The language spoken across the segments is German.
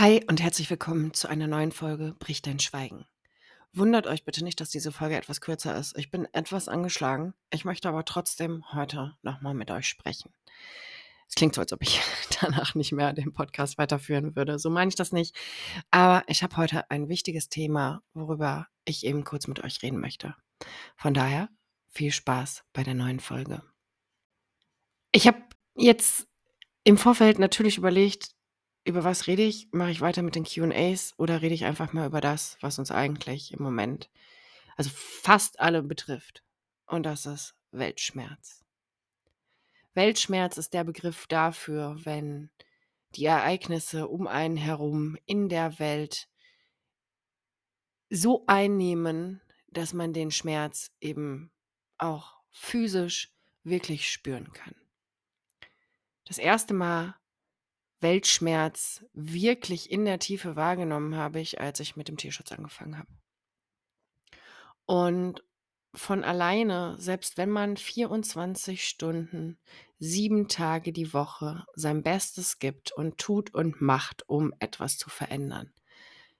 Hi und herzlich willkommen zu einer neuen Folge Bricht dein Schweigen. Wundert euch bitte nicht, dass diese Folge etwas kürzer ist. Ich bin etwas angeschlagen. Ich möchte aber trotzdem heute nochmal mit euch sprechen. Es klingt so, als ob ich danach nicht mehr den Podcast weiterführen würde. So meine ich das nicht. Aber ich habe heute ein wichtiges Thema, worüber ich eben kurz mit euch reden möchte. Von daher viel Spaß bei der neuen Folge. Ich habe jetzt im Vorfeld natürlich überlegt, über was rede ich? Mache ich weiter mit den Q&As oder rede ich einfach mal über das, was uns eigentlich im Moment, also fast alle betrifft? Und das ist Weltschmerz. Weltschmerz ist der Begriff dafür, wenn die Ereignisse um einen herum in der Welt so einnehmen, dass man den Schmerz eben auch physisch wirklich spüren kann. Das erste Mal Weltschmerz wirklich in der Tiefe wahrgenommen habe ich, als ich mit dem Tierschutz angefangen habe. Und von alleine, selbst wenn man 24 Stunden, sieben Tage die Woche sein Bestes gibt und tut und macht, um etwas zu verändern,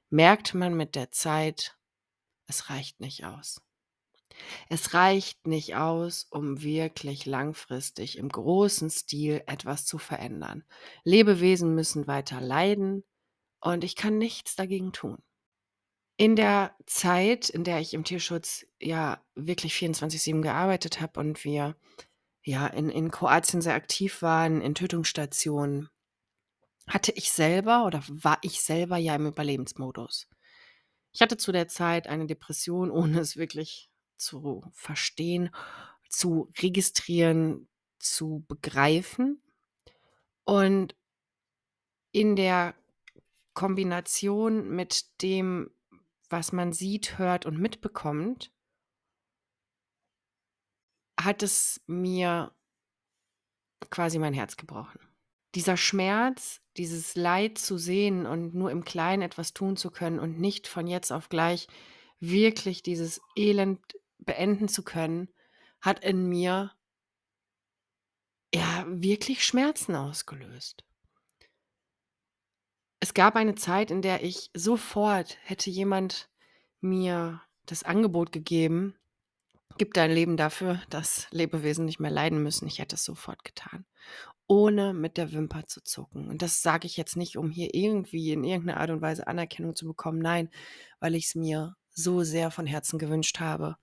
merkt man mit der Zeit, es reicht nicht aus. Es reicht nicht aus, um wirklich langfristig im großen Stil etwas zu verändern. Lebewesen müssen weiter leiden und ich kann nichts dagegen tun. In der Zeit, in der ich im Tierschutz ja wirklich 24/7 gearbeitet habe und wir ja in, in Kroatien sehr aktiv waren, in Tötungsstationen, hatte ich selber oder war ich selber ja im Überlebensmodus. Ich hatte zu der Zeit eine Depression, ohne es wirklich zu verstehen, zu registrieren, zu begreifen. Und in der Kombination mit dem, was man sieht, hört und mitbekommt, hat es mir quasi mein Herz gebrochen. Dieser Schmerz, dieses Leid zu sehen und nur im Kleinen etwas tun zu können und nicht von jetzt auf gleich wirklich dieses Elend beenden zu können, hat in mir ja wirklich Schmerzen ausgelöst. Es gab eine Zeit, in der ich sofort hätte jemand mir das Angebot gegeben, gib dein Leben dafür, dass Lebewesen nicht mehr leiden müssen. Ich hätte es sofort getan, ohne mit der Wimper zu zucken. Und das sage ich jetzt nicht, um hier irgendwie in irgendeiner Art und Weise Anerkennung zu bekommen. Nein, weil ich es mir so sehr von Herzen gewünscht habe,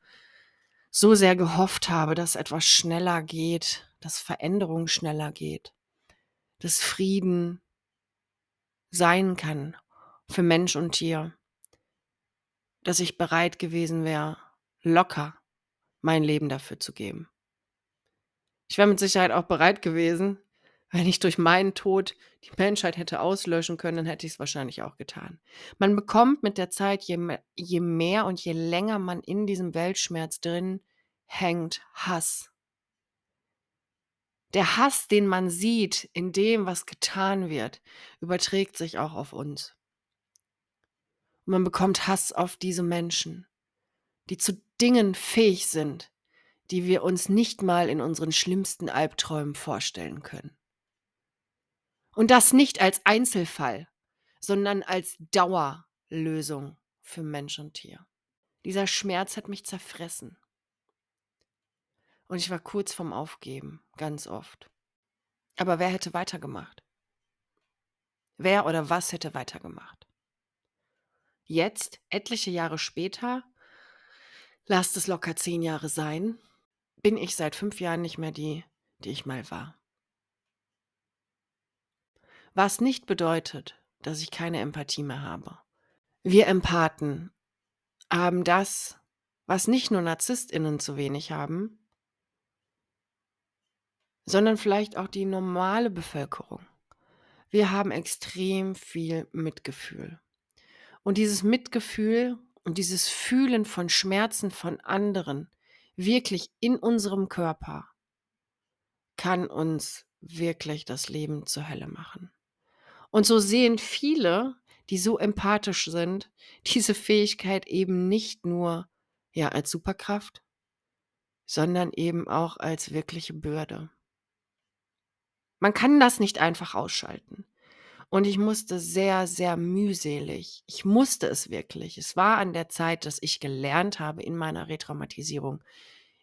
so sehr gehofft habe, dass etwas schneller geht, dass Veränderung schneller geht, dass Frieden sein kann für Mensch und Tier, dass ich bereit gewesen wäre, locker mein Leben dafür zu geben. Ich wäre mit Sicherheit auch bereit gewesen, wenn ich durch meinen Tod die Menschheit hätte auslöschen können, dann hätte ich es wahrscheinlich auch getan. Man bekommt mit der Zeit, je mehr, je mehr und je länger man in diesem Weltschmerz drin hängt, Hass. Der Hass, den man sieht in dem, was getan wird, überträgt sich auch auf uns. Und man bekommt Hass auf diese Menschen, die zu Dingen fähig sind, die wir uns nicht mal in unseren schlimmsten Albträumen vorstellen können. Und das nicht als Einzelfall, sondern als Dauerlösung für Mensch und Tier. Dieser Schmerz hat mich zerfressen. Und ich war kurz vorm Aufgeben, ganz oft. Aber wer hätte weitergemacht? Wer oder was hätte weitergemacht? Jetzt, etliche Jahre später, lasst es locker zehn Jahre sein, bin ich seit fünf Jahren nicht mehr die, die ich mal war. Was nicht bedeutet, dass ich keine Empathie mehr habe. Wir Empathen haben das, was nicht nur Narzisstinnen zu wenig haben, sondern vielleicht auch die normale Bevölkerung. Wir haben extrem viel Mitgefühl. Und dieses Mitgefühl und dieses Fühlen von Schmerzen von anderen wirklich in unserem Körper kann uns wirklich das Leben zur Hölle machen. Und so sehen viele, die so empathisch sind, diese Fähigkeit eben nicht nur ja als Superkraft, sondern eben auch als wirkliche Bürde. Man kann das nicht einfach ausschalten. Und ich musste sehr, sehr mühselig. Ich musste es wirklich. Es war an der Zeit, dass ich gelernt habe in meiner Retraumatisierung,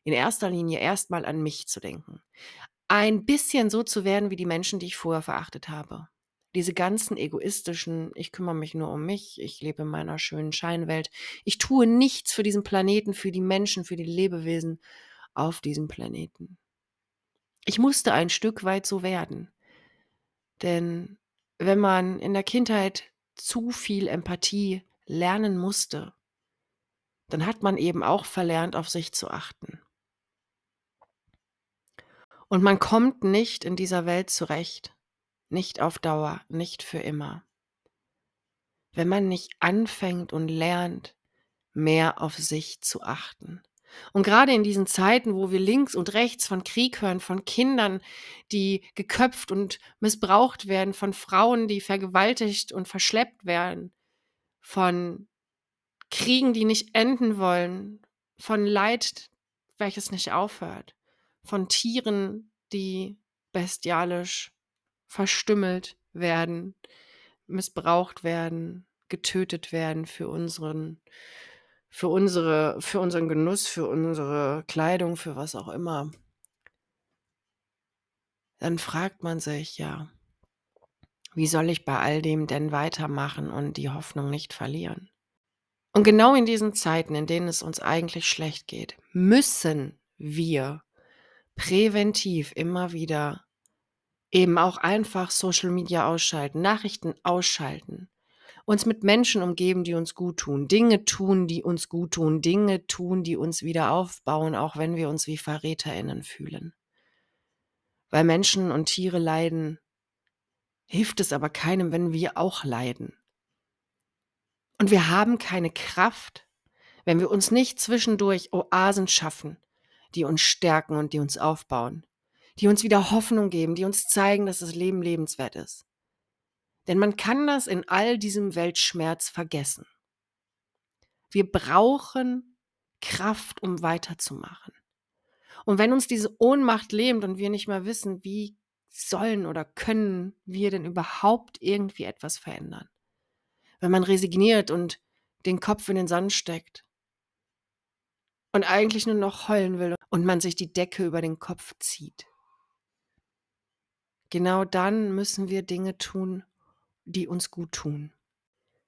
in erster Linie erstmal an mich zu denken. Ein bisschen so zu werden wie die Menschen, die ich vorher verachtet habe. Diese ganzen egoistischen, ich kümmere mich nur um mich, ich lebe in meiner schönen Scheinwelt, ich tue nichts für diesen Planeten, für die Menschen, für die Lebewesen auf diesem Planeten. Ich musste ein Stück weit so werden. Denn wenn man in der Kindheit zu viel Empathie lernen musste, dann hat man eben auch verlernt, auf sich zu achten. Und man kommt nicht in dieser Welt zurecht, nicht auf Dauer, nicht für immer, wenn man nicht anfängt und lernt, mehr auf sich zu achten. Und gerade in diesen Zeiten, wo wir links und rechts von Krieg hören, von Kindern, die geköpft und missbraucht werden, von Frauen, die vergewaltigt und verschleppt werden, von Kriegen, die nicht enden wollen, von Leid, welches nicht aufhört, von Tieren, die bestialisch verstümmelt werden, missbraucht werden, getötet werden für unseren für unsere für unseren Genuss, für unsere Kleidung, für was auch immer. Dann fragt man sich, ja, wie soll ich bei all dem denn weitermachen und die Hoffnung nicht verlieren? Und genau in diesen Zeiten, in denen es uns eigentlich schlecht geht, müssen wir präventiv immer wieder eben auch einfach Social Media ausschalten, Nachrichten ausschalten, uns mit Menschen umgeben, die uns gut tun, Dinge tun, die uns gut tun, Dinge tun, die uns wieder aufbauen, auch wenn wir uns wie VerräterInnen fühlen. Weil Menschen und Tiere leiden, hilft es aber keinem, wenn wir auch leiden. Und wir haben keine Kraft, wenn wir uns nicht zwischendurch Oasen schaffen, die uns stärken und die uns aufbauen, die uns wieder Hoffnung geben, die uns zeigen, dass das Leben lebenswert ist. Denn man kann das in all diesem Weltschmerz vergessen. Wir brauchen Kraft, um weiterzumachen. Und wenn uns diese Ohnmacht lähmt und wir nicht mehr wissen, wie sollen oder können wir denn überhaupt irgendwie etwas verändern? Wenn man resigniert und den Kopf in den Sand steckt und eigentlich nur noch heulen will und man sich die Decke über den Kopf zieht. Genau dann müssen wir Dinge tun, die uns gut tun.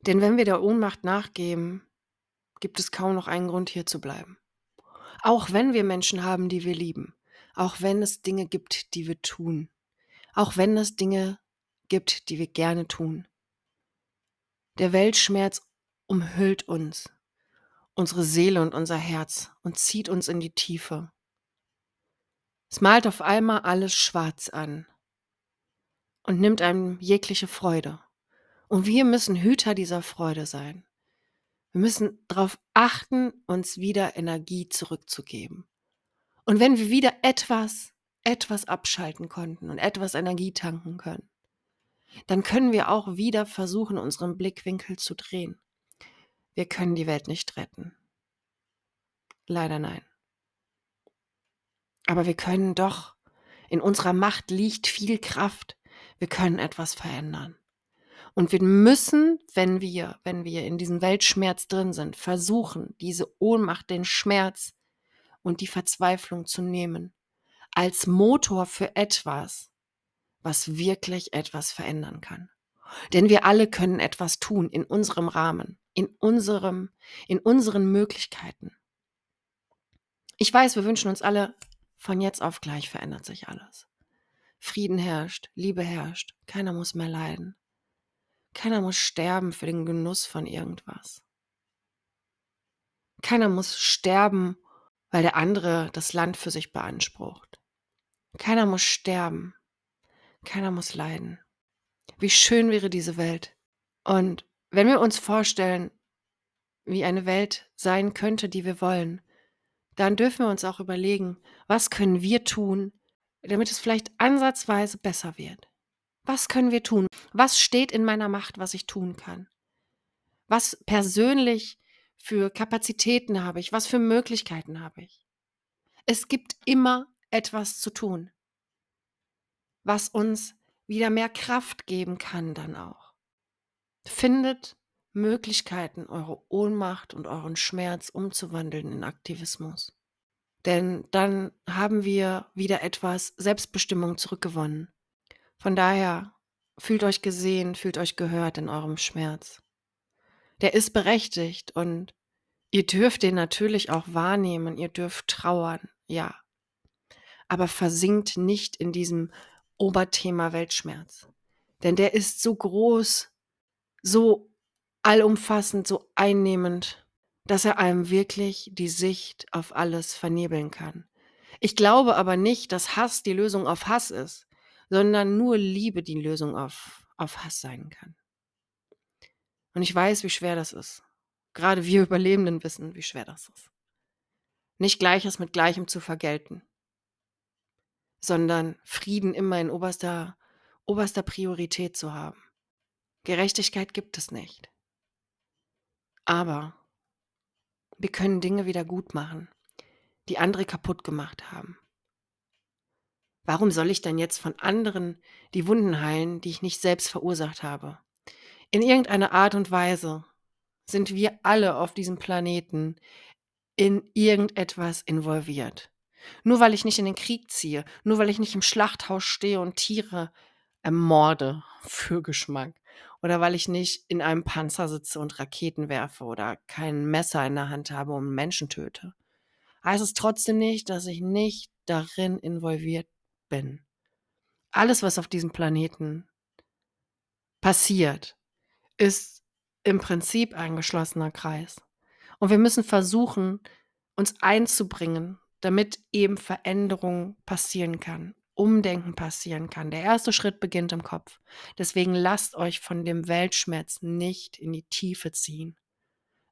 Denn wenn wir der Ohnmacht nachgeben, gibt es kaum noch einen Grund, hier zu bleiben. Auch wenn wir Menschen haben, die wir lieben, auch wenn es Dinge gibt, die wir tun, auch wenn es Dinge gibt, die wir gerne tun. Der Weltschmerz umhüllt uns, unsere Seele und unser Herz und zieht uns in die Tiefe. Es malt auf einmal alles schwarz an und nimmt einem jegliche Freude. Und wir müssen Hüter dieser Freude sein. Wir müssen darauf achten, uns wieder Energie zurückzugeben. Und wenn wir wieder etwas, etwas abschalten konnten und etwas Energie tanken können, dann können wir auch wieder versuchen, unseren Blickwinkel zu drehen. Wir können die Welt nicht retten. Leider nein. Aber wir können doch, in unserer Macht liegt viel Kraft. Wir können etwas verändern. Und wir müssen, wenn wir, wenn wir in diesem Weltschmerz drin sind, versuchen, diese Ohnmacht, den Schmerz und die Verzweiflung zu nehmen als Motor für etwas, was wirklich etwas verändern kann. Denn wir alle können etwas tun in unserem Rahmen, in unserem, in unseren Möglichkeiten. Ich weiß, wir wünschen uns alle, von jetzt auf gleich verändert sich alles. Frieden herrscht, Liebe herrscht, keiner muss mehr leiden. Keiner muss sterben für den Genuss von irgendwas. Keiner muss sterben, weil der andere das Land für sich beansprucht. Keiner muss sterben. Keiner muss leiden. Wie schön wäre diese Welt. Und wenn wir uns vorstellen, wie eine Welt sein könnte, die wir wollen, dann dürfen wir uns auch überlegen, was können wir tun, damit es vielleicht ansatzweise besser wird. Was können wir tun? Was steht in meiner Macht, was ich tun kann? Was persönlich für Kapazitäten habe ich? Was für Möglichkeiten habe ich? Es gibt immer etwas zu tun, was uns wieder mehr Kraft geben kann dann auch. Findet Möglichkeiten, eure Ohnmacht und euren Schmerz umzuwandeln in Aktivismus. Denn dann haben wir wieder etwas Selbstbestimmung zurückgewonnen. Von daher fühlt euch gesehen, fühlt euch gehört in eurem Schmerz. Der ist berechtigt und ihr dürft den natürlich auch wahrnehmen, ihr dürft trauern, ja. Aber versinkt nicht in diesem Oberthema Weltschmerz. Denn der ist so groß, so allumfassend, so einnehmend, dass er einem wirklich die Sicht auf alles vernebeln kann. Ich glaube aber nicht, dass Hass die Lösung auf Hass ist, sondern nur Liebe die Lösung auf, auf Hass sein kann. Und ich weiß, wie schwer das ist. Gerade wir Überlebenden wissen, wie schwer das ist. Nicht Gleiches mit Gleichem zu vergelten, sondern Frieden immer in oberster, oberster Priorität zu haben. Gerechtigkeit gibt es nicht. Aber wir können Dinge wieder gut machen, die andere kaputt gemacht haben. Warum soll ich denn jetzt von anderen die Wunden heilen, die ich nicht selbst verursacht habe? In irgendeiner Art und Weise sind wir alle auf diesem Planeten in irgendetwas involviert. Nur weil ich nicht in den Krieg ziehe, nur weil ich nicht im Schlachthaus stehe und Tiere ermorde für Geschmack, oder weil ich nicht in einem Panzer sitze und Raketen werfe oder kein Messer in der Hand habe und Menschen töte, heißt es trotzdem nicht, dass ich nicht darin involviert bin. Alles, was auf diesem Planeten passiert, ist im Prinzip ein geschlossener Kreis. Und wir müssen versuchen, uns einzubringen, damit eben Veränderung passieren kann. Umdenken passieren kann. Der erste Schritt beginnt im Kopf. Deswegen lasst euch von dem Weltschmerz nicht in die Tiefe ziehen.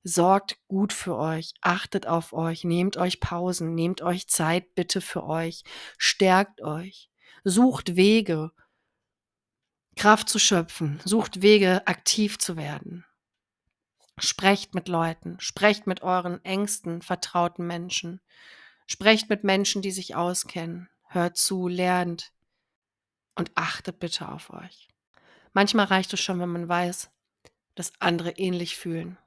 Sorgt gut für euch, achtet auf euch, nehmt euch Pausen, nehmt euch Zeit bitte für euch, stärkt euch, sucht Wege, Kraft zu schöpfen, sucht Wege, aktiv zu werden. Sprecht mit Leuten, sprecht mit euren engsten, vertrauten Menschen, sprecht mit Menschen, die sich auskennen, hört zu, lernt und achtet bitte auf euch. Manchmal reicht es schon, wenn man weiß, dass andere ähnlich fühlen.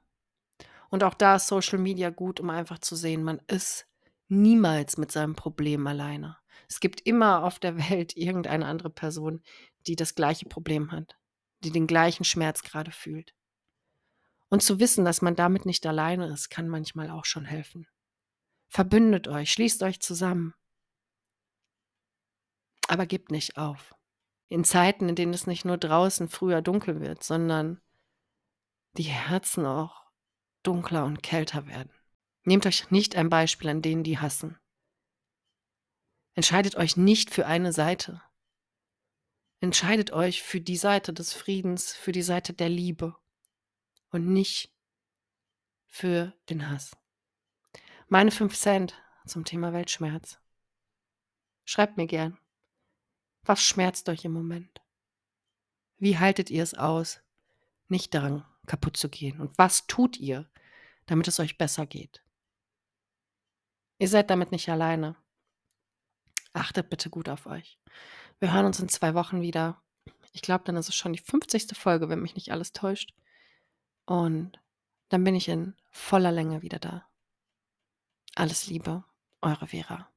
Und auch da ist Social Media gut, um einfach zu sehen, man ist niemals mit seinem Problem alleine. Es gibt immer auf der Welt irgendeine andere Person, die das gleiche Problem hat, die den gleichen Schmerz gerade fühlt. Und zu wissen, dass man damit nicht alleine ist, kann manchmal auch schon helfen. Verbündet euch, schließt euch zusammen. Aber gebt nicht auf. In Zeiten, in denen es nicht nur draußen früher dunkel wird, sondern die Herzen auch dunkler und kälter werden. Nehmt euch nicht ein Beispiel an denen, die hassen. Entscheidet euch nicht für eine Seite. Entscheidet euch für die Seite des Friedens, für die Seite der Liebe und nicht für den Hass. Meine fünf Cent zum Thema Weltschmerz. Schreibt mir gern. Was schmerzt euch im Moment? Wie haltet ihr es aus, nicht daran kaputt zu gehen? Und was tut ihr, damit es euch besser geht? Ihr seid damit nicht alleine. Achtet bitte gut auf euch. Wir hören uns in zwei Wochen wieder. Ich glaube, dann ist es schon die 50. Folge, wenn mich nicht alles täuscht. Und dann bin ich in voller Länge wieder da. Alles Liebe, eure Vera.